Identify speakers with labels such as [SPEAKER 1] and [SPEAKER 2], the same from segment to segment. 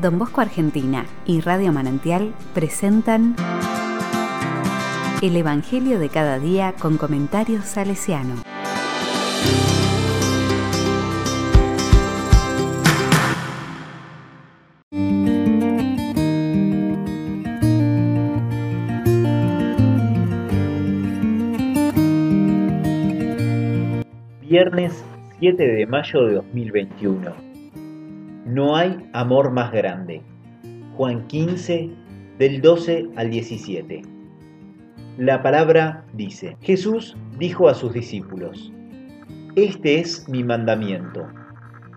[SPEAKER 1] Don Bosco Argentina y Radio Manantial presentan El Evangelio de cada día con comentarios salesiano.
[SPEAKER 2] Viernes 7 de mayo de 2021. No hay amor más grande. Juan 15, del 12 al 17. La palabra dice, Jesús dijo a sus discípulos, Este es mi mandamiento.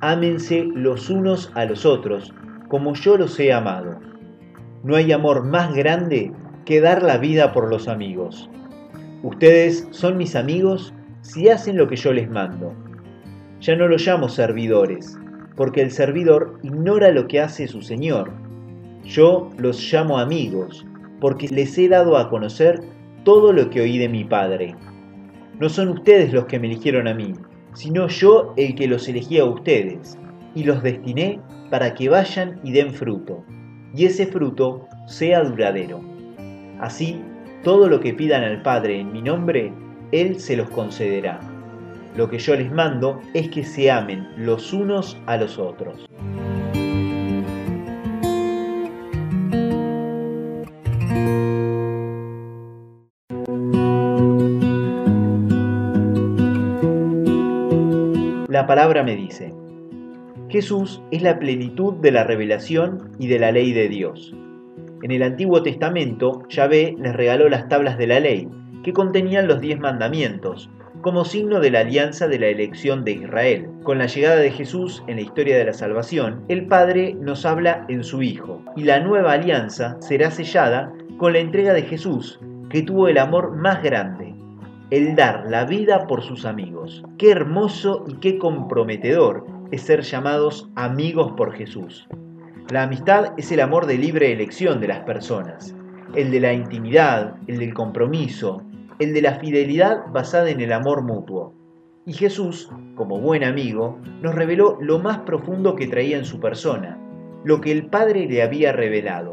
[SPEAKER 2] Ámense los unos a los otros, como yo los he amado. No hay amor más grande que dar la vida por los amigos. Ustedes son mis amigos si hacen lo que yo les mando. Ya no los llamo servidores, porque el servidor ignora lo que hace su Señor. Yo los llamo amigos, porque les he dado a conocer todo lo que oí de mi Padre. No son ustedes los que me eligieron a mí, sino yo el que los elegí a ustedes, y los destiné para que vayan y den fruto, y ese fruto sea duradero. Así, todo lo que pidan al Padre en mi nombre, Él se los concederá. Lo que yo les mando es que se amen los unos a los otros. La palabra me dice, Jesús es la plenitud de la revelación y de la ley de Dios. En el Antiguo Testamento, Yahvé les regaló las tablas de la ley, que contenían los diez mandamientos, como signo de la alianza de la elección de Israel. Con la llegada de Jesús en la historia de la salvación, el Padre nos habla en su Hijo, y la nueva alianza será sellada con la entrega de Jesús, que tuvo el amor más grande, el dar la vida por sus amigos. Qué hermoso y qué comprometedor es ser llamados amigos por Jesús. La amistad es el amor de libre elección de las personas, el de la intimidad, el del compromiso, el de la fidelidad basada en el amor mutuo. Y Jesús, como buen amigo, nos reveló lo más profundo que traía en su persona, lo que el Padre le había revelado.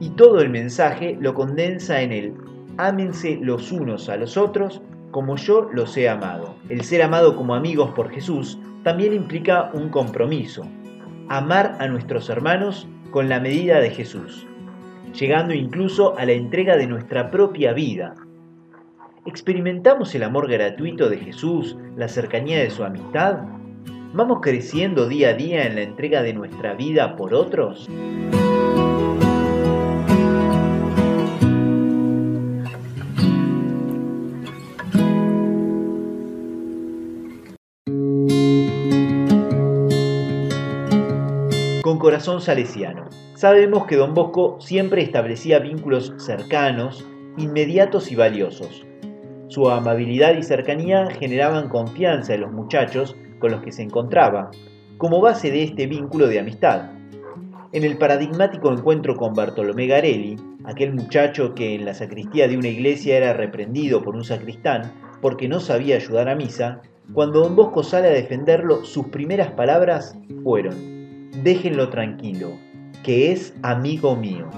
[SPEAKER 2] Y todo el mensaje lo condensa en el ámense los unos a los otros como yo los he amado. El ser amado como amigos por Jesús también implica un compromiso, amar a nuestros hermanos con la medida de Jesús, llegando incluso a la entrega de nuestra propia vida, ¿Experimentamos el amor gratuito de Jesús, la cercanía de su amistad? ¿Vamos creciendo día a día en la entrega de nuestra vida por otros? Con corazón salesiano. Sabemos que don Bosco siempre establecía vínculos cercanos, inmediatos y valiosos su amabilidad y cercanía generaban confianza en los muchachos con los que se encontraba, como base de este vínculo de amistad. En el paradigmático encuentro con Bartolomé Garelli, aquel muchacho que en la sacristía de una iglesia era reprendido por un sacristán porque no sabía ayudar a misa, cuando don Bosco sale a defenderlo, sus primeras palabras fueron, déjenlo tranquilo, que es amigo mío.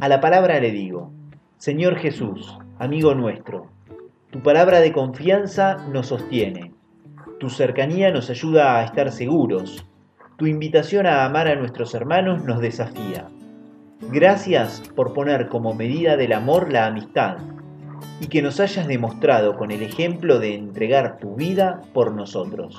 [SPEAKER 2] A la palabra le digo, Señor Jesús, amigo nuestro, tu palabra de confianza nos sostiene, tu cercanía nos ayuda a estar seguros, tu invitación a amar a nuestros hermanos nos desafía. Gracias por poner como medida del amor la amistad y que nos hayas demostrado con el ejemplo de entregar tu vida por nosotros.